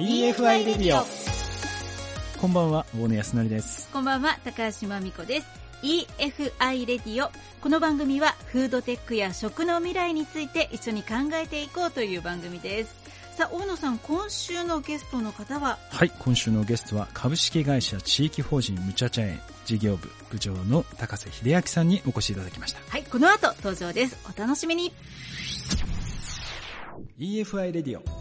EFI レディオこんばんは大野康則です。こんばんは高橋真美子です。EFI レディオこの番組はフードテックや食の未来について一緒に考えていこうという番組です。さあ大野さん今週のゲストの方は？はい今週のゲストは株式会社地域法人むちゃ茶園事業部部長の高瀬秀明さんにお越しいただきました。はいこの後登場です。お楽しみに。EFI レディオ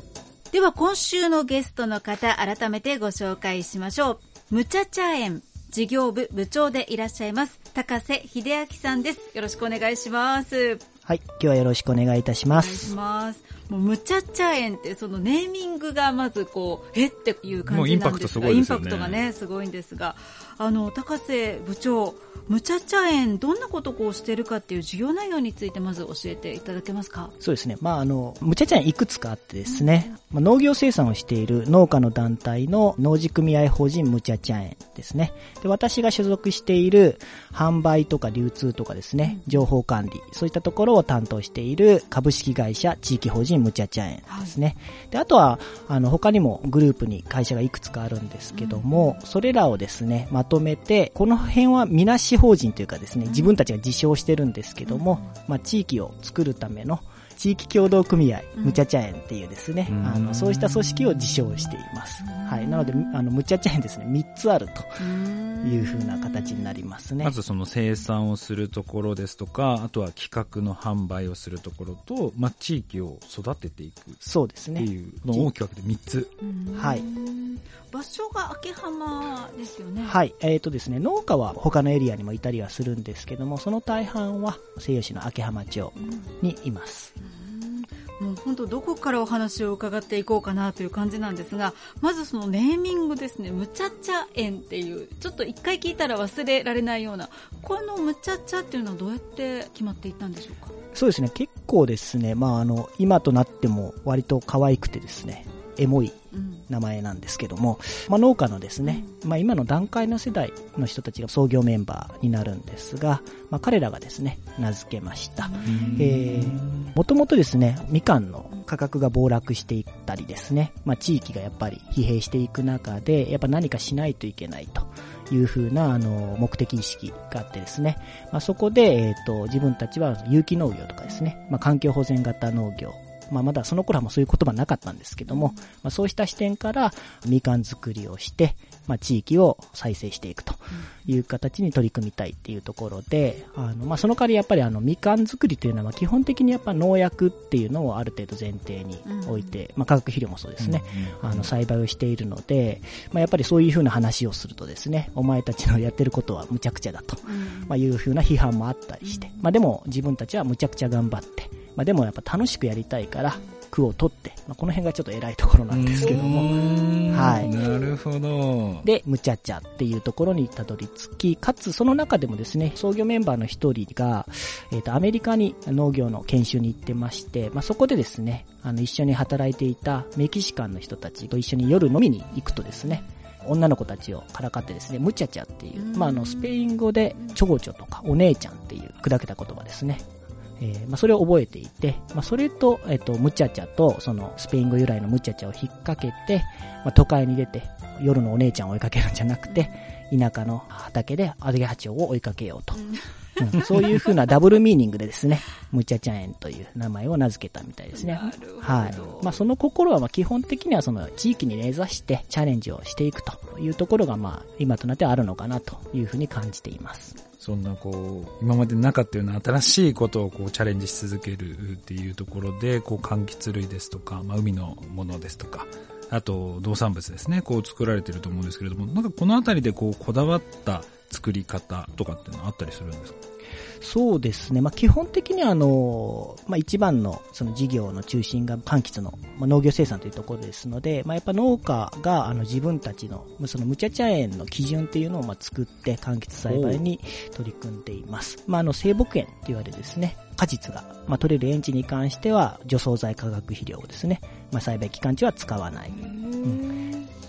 では今週のゲストの方改めてご紹介しましょう。むちゃ茶園事業部部長でいらっしゃいます高瀬秀明さんです。よろしくお願いします。はい今日はよろしくお願いいたします。お願いしますもうむちゃ茶園ってそのネーミングがまずこうえっていう感じなんですがインパクトすごいですよねインパクトがねすごいんですがあの高瀬部長むちゃ茶園どんなことをこうしてるかっていう事業内容についてまず教えていただけますか？そうですね。まあ、あの、むちゃちゃんいくつかあってですね、まあ、農業生産をしている農家の団体の農事組合法人むちゃちゃ園ですね。で、私が所属している販売とか流通とかですね、情報管理、そういったところを担当している株式会社地域法人むちゃちゃ園ですね。で、あとは、あの、他にもグループに会社がいくつかあるんですけども、それらをですね、まとめて、この辺はみなし法人というかですね、自分たちが自称してるんですけども、まあ、地域を作るための地域協同組合、むちゃちゃ園っていうですね、うんあの、そうした組織を自称しています。はい。なので、あの、むちゃちゃ園ですね、3つあるという風な形になりますね。まずその生産をするところですとかあとは企画の販売をするところと、まあ、地域を育てていくっそうですね。ていうのを大きく分けて3つはい場所が秋浜ですよねはい。えっ、とですね、農家は他のエリアにもいたりはするんですけども、その大半は西予市の秋浜町にいます。もう本当どこからお話を伺っていこうかなという感じなんですが、まずそのネーミングですね、むちゃちゃ園っていう、ちょっと一回聞いたら忘れられないような、このむちゃちゃっていうのはどうやって決まっていったんでしょうか？そうですね、結構ですね、まああの、今となっても割と可愛くてですね、エモいうん。名前なんですけども、まあ、農家のですね、まあ、今の段階の世代の人たちが創業メンバーになるんですが、まあ、彼らがですね、名付けました。えー、もともとですね、みかんの価格が暴落していったりですね、まあ、地域がやっぱり疲弊していく中で、やっぱ何かしないといけないというふうな、あの、目的意識があってですね、まあ、そこで、えっ、と、自分たちは有機農業とかですね、まあ、環境保全型農業、まあ、まだその頃はもうそういう言葉なかったんですけども、まあ、そうした視点からみかん作りをして、まあ、地域を再生していくという形に取り組みたいっていうところで、あの、まあ、その代わりやっぱりあの、みかん作りというのは基本的にやっぱ農薬っていうのをある程度前提に置いて、まあ、化学肥料もそうですね、あの、栽培をしているので、まあ、やっぱりそういうふうな話をするとですね、お前たちのやってることはむちゃくちゃだと、まあ、いうふうな批判もあったりして、まあ、でも自分たちはむちゃくちゃ頑張って、まあ、でもやっぱ楽しくやりたいから、区を取って、まあ、この辺がちょっと偉いところなんですけども、はい。なるほど。で、むちゃちゃっていうところにたどり着き、かつその中でもですね、創業メンバーの一人が、えっ、と、アメリカに農業の研修に行ってまして、まあ、そこでですね、あの、一緒に働いていたメキシカンの人たちと一緒に夜飲みに行くとですね、女の子たちをからかってですね、むちゃちゃっていう、まあ、あの、スペイン語で、ちょごちょとか、お姉ちゃんっていう砕けた言葉ですね。えーまあ、それを覚えていて、まあ、それと、えっ、と、ムチャチャと、その、スペイン語由来のムチャチャを引っ掛けて、まあ、都会に出て、夜のお姉ちゃんを追いかけるんじゃなくて、田舎の畑でアゲハチョウを追いかけようと。うんそういう風なダブルミーニングでですね、ムチャチャ園という名前を名付けたみたいですね。なるほどはい。まあその心はまあ基本的にはその地域に根ざしてチャレンジをしていくというところがまあ今となってはあるのかなというふうに感じています。そんなこう、今までなかったような新しいことをこうチャレンジし続けるっていうところで、こう柑橘類ですとか、まあ海のものですとか、あと農産物ですね、こう作られてると思うんですけれども、なんかこのあたりでこうこだわった作り方とかっていうのはあったりするんですか？そうですね。まあ、基本的にはあの、まあ、一番のその事業の中心が柑橘の、まあ、農業生産というところですので、まあ、やっぱ農家があの自分たちの、まあその無茶茶園の基準っていうのをまあ作って柑橘栽培に取り組んでいます。まあ、あの、生木園って言われるですね、果実が、まあ、取れる園地に関しては除草剤化学肥料をですね、まあ、栽培期間中は使わない。うん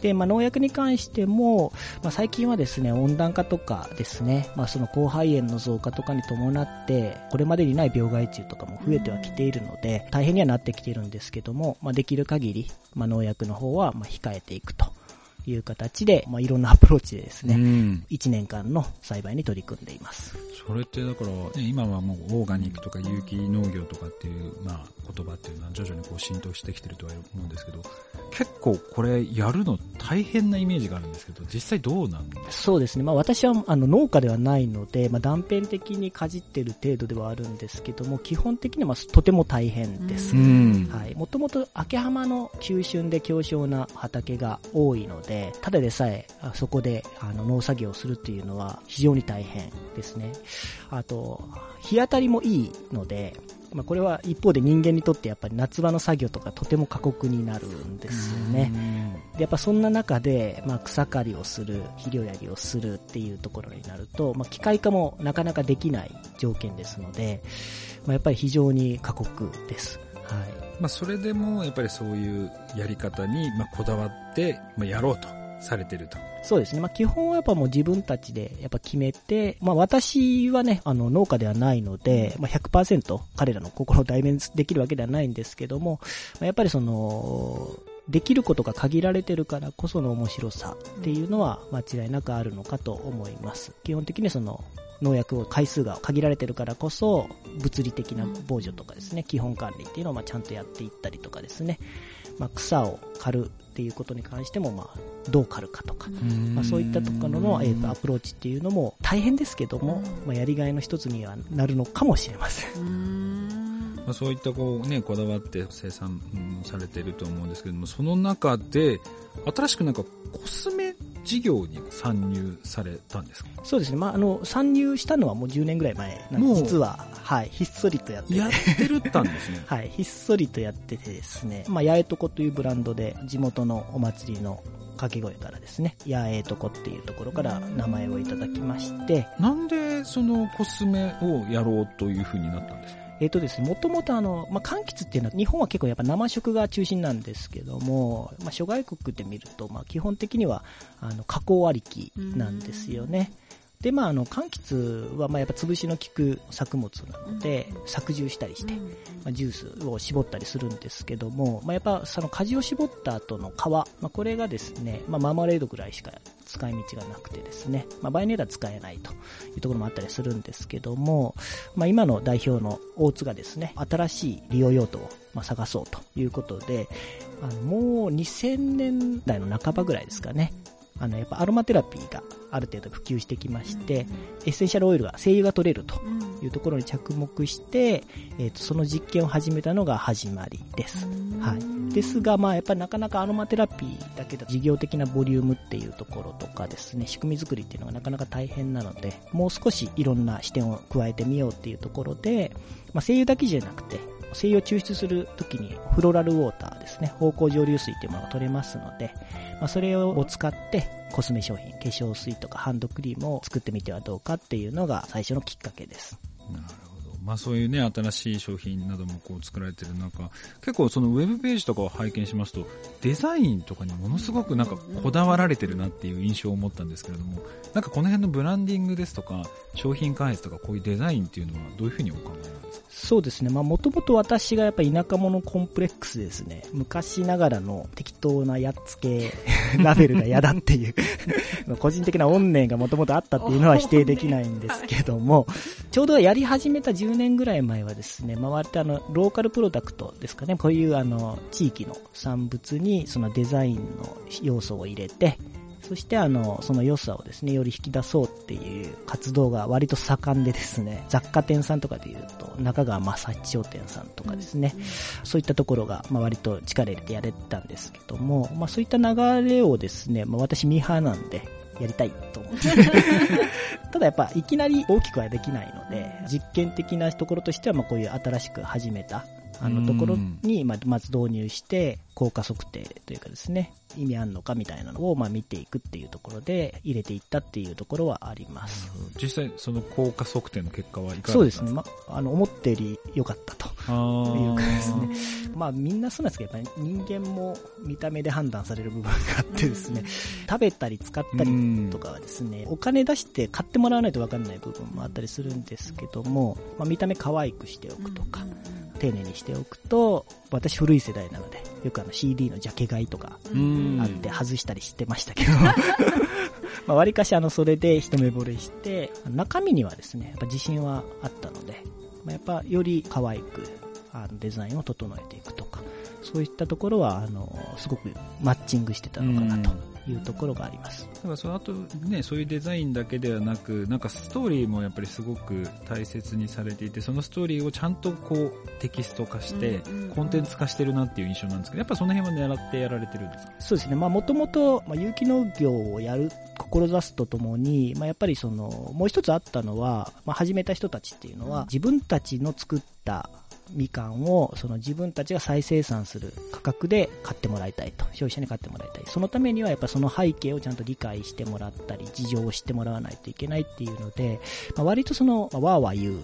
で、まあ、農薬に関しても、まあ、最近はですね、温暖化とかですね、まあ、その広肺炎の増加とかに伴って、これまでにない病害虫とかも増えてはきているので、大変にはなってきているんですけども、まあ、できる限り、まあ、農薬の方はまあ控えていくと。いう形で、まあ、いろんなアプローチでですね、うん、1年間の栽培に取り組んでいます。それってだから、ね、今はもうオーガニックとか有機農業とかっていう、まあ、言葉っていうのは徐々にこう浸透してきてるとは思うんですけど、結構これやるの大変なイメージがあるんですけど、実際どうなんですか？そうですね。まあ私はあの農家ではないので、まあ断片的にかじってる程度ではあるんですけども、基本的にはまあとても大変です。はい。もともと秋浜の急峻で強小な畑が多いので、ただでさえそこであの農作業をするっていうのは非常に大変ですね。あと、日当たりもいいので、まあ、これは一方で人間にとってやっぱり夏場の作業とかとても過酷になるんですよね。でやっぱそんな中で、まあ、草刈りをする、肥料やりをするっていうところになると、まあ、機械化もなかなかできない条件ですので、まあ、やっぱり非常に過酷です。はい。まあ、それでもやっぱりそういうやり方に、まあ、こだわって、まあ、やろうとされてると。そうですね。まあ、基本はやっぱもう自分たちでやっぱ決めて、まあ、私はね、あの、農家ではないので、まあ、100%彼らの心を代弁できるわけではないんですけども、まあ、やっぱりその、できることが限られてるからこその面白さっていうのは間違いなくあるのかと思います。基本的にその、農薬を回数が限られてるからこそ、物理的な防除とかですね、基本管理っていうのをまあちゃんとやっていったりとかですね、まあ、草を刈るっていうことに関しても、まあ、どう刈るかとか、まあ、そういったところの、えー、とアプローチっていうのも大変ですけども、まあ、やりがいの一つにはなるのかもしれません。まあ、そういったこう、ね、こだわって生産、されていると思うんですけどもその中で新しくなんかコスメ事業に参入されたんですか？そうですね。まあ、あの、参入したのはもう10年ぐらい前なんで、実は、はい、ひっそりとやってて。やってるったんですね。はい、ひっそりとやっててですね、まあ、八重とこというブランドで、地元のお祭りの掛け声からですね、八重とこっていうところから名前をいただきまして。なんでそのコスメをやろうというふうになったんですか？えっ、ー、とですね、もともとあの、まあ、柑橘っていうのは、日本は結構やっぱ生食が中心なんですけども、まあ、諸外国で見ると、まあ、基本的には、あの、加工ありきなんですよね。で、まあ、あの、柑橘は、まあ、やっぱ潰しの効く作物なので、搾汁したりして、まあ、ジュースを絞ったりするんですけども、まあ、やっぱ、その果汁を絞った後の皮、まあ、これがですね、まあ、マーマレードぐらいしか使い道がなくてですね、まあ、場合によっては使えないというところもあったりするんですけども、まあ、今の代表の大津がですね、新しい利用用途をまあ探そうということで、あのもう2000年代の半ばぐらいですかね、あの、やっぱアロマテラピーがある程度普及してきまして、エッセンシャルオイルが精油が取れるというところに着目して、えっ、と、その実験を始めたのが始まりです。はい。ですが、まあ、やっぱりなかなかアロマテラピーだけだと事業的なボリュームっていうところとかですね、仕組み作りっていうのがなかなか大変なので、もう少しいろんな視点を加えてみようっていうところで、まあ、精油だけじゃなくて、精油を抽出するときにフローラルウォーターですね、芳香蒸留水というものが取れますので、まあ、それを使ってコスメ商品、化粧水とかハンドクリームを作ってみてはどうかっていうのが最初のきっかけです。なるほど。まあそういうね、新しい商品などもこう作られてる中、結構そのウェブページとかを拝見しますと、デザインとかにものすごくなんかこだわられてるなっていう印象を持ったんですけれども、なんかこの辺のブランディングですとか、商品開発とかこういうデザインっていうのはどういうふうにお考えなんですか？そうですね。まあもともと私がやっぱ田舎者コンプレックスですね。昔ながらの適当なやっつけ ラベルが嫌だっていう 個人的な怨念がもともとあったっていうのは否定できないんですけども、ちょうどやり始めた10 10年ぐらい前はですね、回ってあの、ローカルプロダクトですかね、こういうあの、地域の産物にそのデザインの要素を入れて、そしてあの、その良さをですね、より引き出そうっていう活動が割と盛んでですね、雑貨店さんとかで言うと、中川正一商店さんとかですね、そういったところが、まあ、割と力入れてやれてたんですけども、まあそういった流れをですね、まあ私ミーハーなんで、やりたいと思って。ただやっぱいきなり大きくはできないので、実験的なところとしてはまあこういう新しく始めたあのところに、まあ、まず導入して、効果測定というかですね、意味あんのかみたいなのを、まあ、見ていくっていうところで入れていったっていうところはあります。実際その効果測定の結果はいかがそうですね。だったんかま、あの、思ったより良かったとあいうーかですね。まあ、みんなそうなんですけど、やっぱり人間も見た目で判断される部分があってですね、食べたり使ったりとかはですね、お金出して買ってもらわないと分かんない部分もあったりするんですけども、まあ、見た目可愛くしておくとか、丁寧にしておくと、私古い世代なので、よくあの CD のジャケ買いとかうん。あって外したりしてましたけど、まあ割かしあのそれで一目惚れして、中身にはですね、やっぱ自信はあったので、まあ、やっぱより可愛くあのデザインを整えていくとか、そういったところは、あの、すごくマッチングしてたのかなというところがあります。だからその後ね、そういうデザインだけではなく、なんかストーリーもやっぱりすごく大切にされていて、そのストーリーをちゃんとこうテキスト化してコンテンツ化してるなっていう印象なんですけど、やっぱその辺は狙ってやられてるんですか？そうですね。まあ、もともと、まあ、有機農業をやる、志すとともに、まあ、やっぱりその、もう一つあったのは、まあ、始めた人たちっていうのは、自分たちの作ったみかんを、その自分たちが再生産する価格で買ってもらいたいと。消費者に買ってもらいたい。そのためには、やっぱその背景をちゃんと理解してもらったり、事情を知ってもらわないといけないっていうので、まあ、割とその、ま、わーわー言う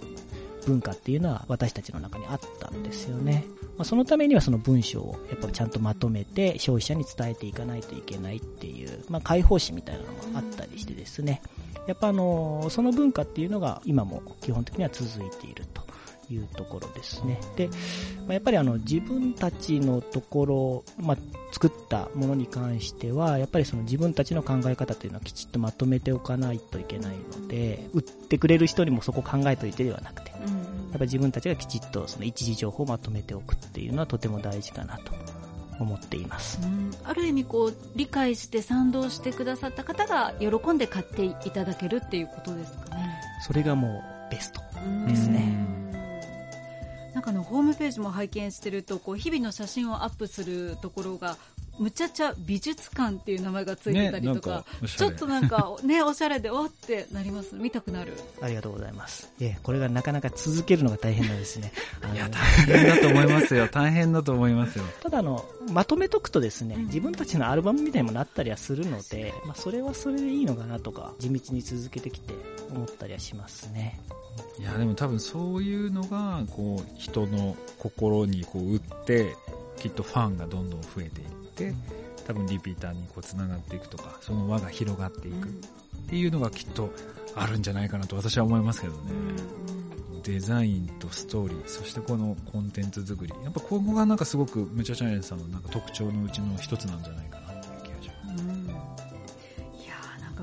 文化っていうのは私たちの中にあったんですよね。まあ、そのためにはその文章をやっぱちゃんとまとめて消費者に伝えていかないといけないっていう、まあ、解放誌みたいなのもあったりしてですね。やっぱあの、その文化っていうのが今も基本的には続いているというところですね。で、まあ、やっぱりあの自分たちのところ、まあ、作ったものに関しては、やっぱりその自分たちの考え方というのはきちっとまとめておかないといけないので、売ってくれる人にもそこ考えといてではなくて、やっぱり自分たちがきちっとその一時情報をまとめておくっていうのはとても大事かなと思っています。うんある意味こう理解して賛同してくださった方が喜んで買っていただけるっていうことですかね。それがもうベスト。ですねなんかあのホームページも拝見してるとこう日々の写真をアップするところがむちゃちゃ美術館っていう名前がついてたりとか,、ねかちょっとなんかねおしゃれでおってなります見たくなるありがとうございます。ええ、これがなかなか続けるのが大変なんですね。いや、大変だと思いますよ。大変だと思いますよ。ただあの、まとめとくとですね、うん自分たちのアルバムみたいにもなったりはするので、まあ、それはそれでいいのかなとか、地道に続けてきて思ったりはしますね。いや、でも多分そういうのが、こう、人の心にこう打って、きっとファンがどんどん増えていって、多分リピーターにこう繋がっていくとか、その輪が広がっていくっていうのがきっとあるんじゃないかなと私は思いますけどね。デザインとストーリー、そしてこのコンテンツ作り。やっぱここがなんかすごくムチャチャネンさんのなんか特徴のうちの一つなんじゃないかな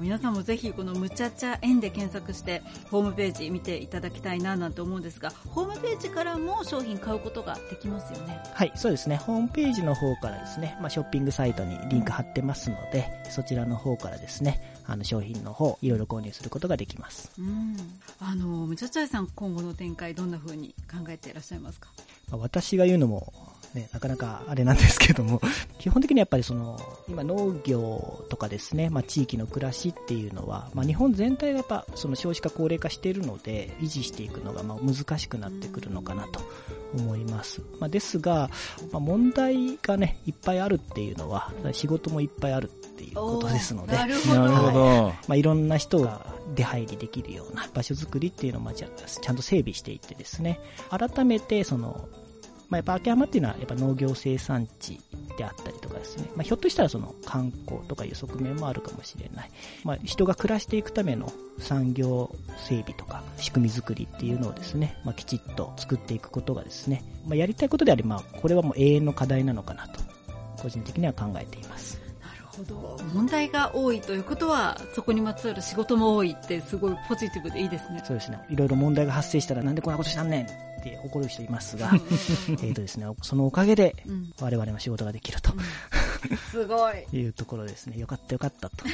皆さんもぜひこのむちゃちゃ円で検索してホームページ見ていただきたいななんて思うんですがホームページからも商品買うことができますよねはい、そうですね。ホームページの方からですね、まあ、ショッピングサイトにリンク貼ってますので、そちらの方からですね、あの商品の方、いろいろ購入することができます。うんあのむちゃちゃいさん今後の展開どんな風に考えていらっしゃいますか？まあ私が言うのも、ね、なかなかあれなんですけども、基本的にやっぱりその、今農業とかですね、まあ地域の暮らしっていうのは、まあ日本全体がやっぱその少子化高齢化しているので、維持していくのがまあ難しくなってくるのかなと思います。まあですが、まあ問題がね、いっぱいあるっていうのは、仕事もいっぱいあるっていうことですので、なるほど。なるほど。まあ、いろんな人が出入りできるような場所づくりっていうのをまあちゃんと整備していってですね、改めてその、まあ、やっぱ秋山っていうのはやっぱ農業生産地であったりとかですね、まあ、ひょっとしたらその観光とかいう側面もあるかもしれない。まあ、人が暮らしていくための産業整備とか仕組み作りっていうのをですね、まあ、きちっと作っていくことがですね、まあ、やりたいことであり、まあ、これはもう永遠の課題なのかなと、個人的には考えています。なるほど問題が多いということはそこにまつわる仕事も多いってすごいポジティブでいいですねそうですね。いろいろ問題が発生したらなんでこんなことしたんねんって怒る人いますが、えっとですね、そのおかげでうん。我々の仕事ができると。うん。すごい。いうところですね。よかったよかったと。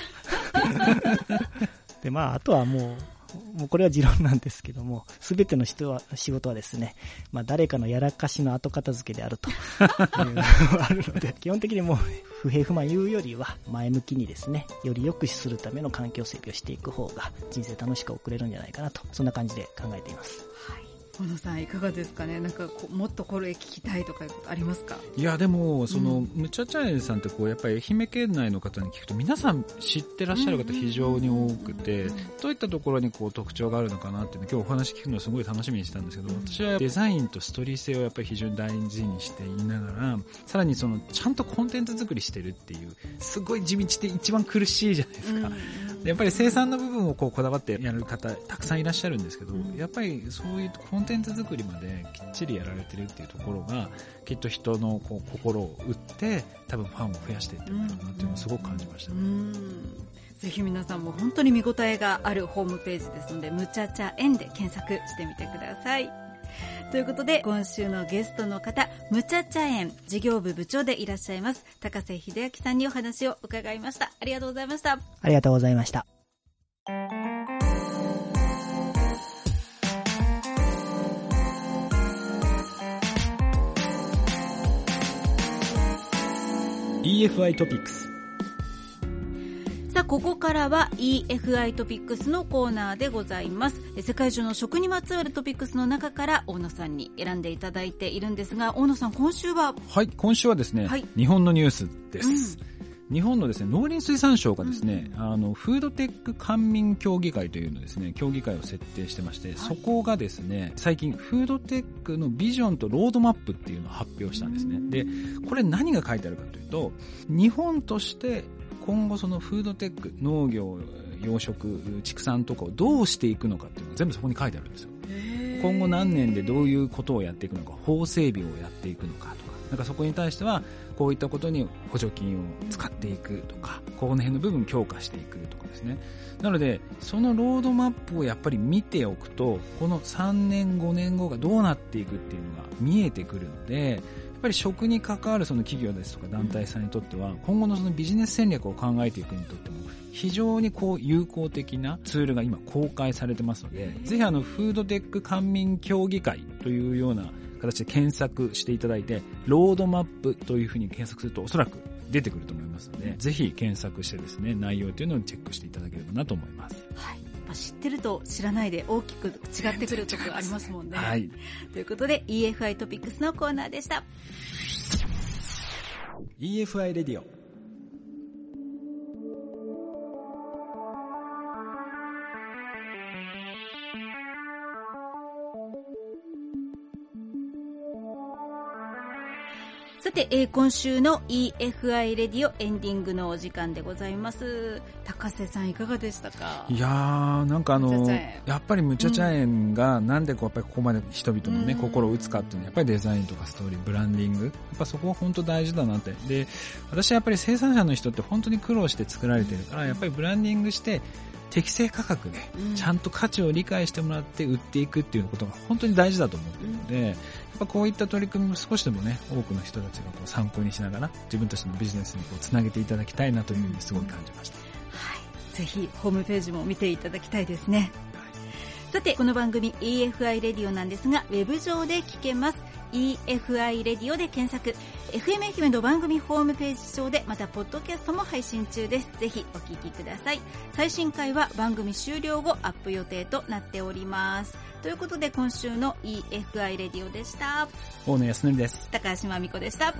で、まあ、あとはもう、もうこれは持論なんですけども、すべての人は、仕事はですね、まあ誰かのやらかしの後片付けであると。いうのがあるので、基本的にもう不平不満言うよりは前向きにですね、より良くするための環境整備をしていく方が人生楽しく送れるんじゃないかなと、そんな感じで考えています。はい小野さんいかがですかね？なんかもっとこれ聞きたいとかいうことありますか？いやでもその、うんむちゃちゃ園さんってこうやっぱり愛媛県内の方に聞くと皆さん知ってらっしゃる方非常に多くて、うんどういったところにこう特徴があるのかなっていうの今日お話聞くのすごい楽しみにしてたんですけど私はデザインとストーリー性をやっぱり非常に大事にしていながらさらにそのちゃんとコンテンツ作りしてるっていうすごい地道で一番苦しいじゃないですか。やっぱり生産の部分をこうこだわってやる方たくさんいらっしゃるんですけど、うんやっぱりそういうコンテンツ作りまできっちりやられてるっていうところがきっと人のこう心を打って多分ファンを増やしていってるんだろうなっていうのをすごく感じましたうね。んぜひ皆さんも本当に見応えがあるホームページですので、むちゃちゃ園で検索してみてください。ということで、今週のゲストの方、むちゃちゃ園事業部部長でいらっしゃいます、高瀬秀明さんにお話を伺いました。ありがとうございました。ありがとうございました。EFI トピックスここからは EFI トピックスのコーナーでございます。え世界中の食にまつわるトピックスの中から大野さんに選んでいただいているんですが、大野さん、今週は、はい、今週はですね、はい日本のニュースです。日本のですね、農林水産省がですね、あの、フードテック官民協議会というのですね、協議会を設定してまして、そこがですね、最近、フードテックのビジョンとロードマップっていうのを発表したんですね。で、これ何が書いてあるかというと、日本として今後そのフードテック、農業、養殖、畜産とかをどうしていくのかっていうのが全部そこに書いてあるんですよ。今後何年でどういうことをやっていくのか、法整備をやっていくのかとか、なんかそこに対しては、こういったことに補助金を使っていくとか、この辺の部分を強化していくとかですね。なので、そのロードマップをやっぱり見ておくと、この3年、5年後がどうなっていくっていうのが見えてくるので、ぱり食に関わるその企業ですとか団体さんにとっては、今後のそのビジネス戦略を考えていくにとっても、非常にこう有効的なツールが今公開されてますので、ぜひあのフードテック官民協議会というような形で検索していただいて、ロードマップというふうに検索するとおそらく出てくると思いますので、ぜひ検索してですね、内容というのをチェックしていただければなと思います。はい。まあ知ってると知らないで大きく違ってくるところありますもんね。はい。ということで EFI トピックスのコーナーでした。EFI レディオ。さて、えー今週の EFI レディオエンディングのお時間でございます。高瀬さんいかがでしたか？いやー、なんかあのやっぱりむちゃちゃ園がなんでこうやっぱりここまで人々のね、うん心を打つかっていうのはやっぱりデザインとかストーリー、ブランディング。やっぱそこは本当大事だなって。で、私はやっぱり生産者の人って本当に苦労して作られてるから、やっぱりブランディングして、適正価格でうんちゃんと価値を理解してもらって売っていくっていうことが本当に大事だと思っているので、やっぱこういった取り組みも少しでもね、多くの人たちがこう参考にしながら自分たちのビジネスにこうつなげていただきたいなというふうにすごい感じました。はい。ぜひ、ホームページも見ていただきたいですね。さて、この番組 EFI レディオなんですが、ウェブ上で聞けます。EFI レディオで検索。FM 愛媛の番組ホームページ上で、また、ポッドキャストも配信中です。ぜひ、お聞きください。最新回は番組終了後、アップ予定となっております。ということで、今週の EFI レディオでした。大野康則です。高橋真美子でした。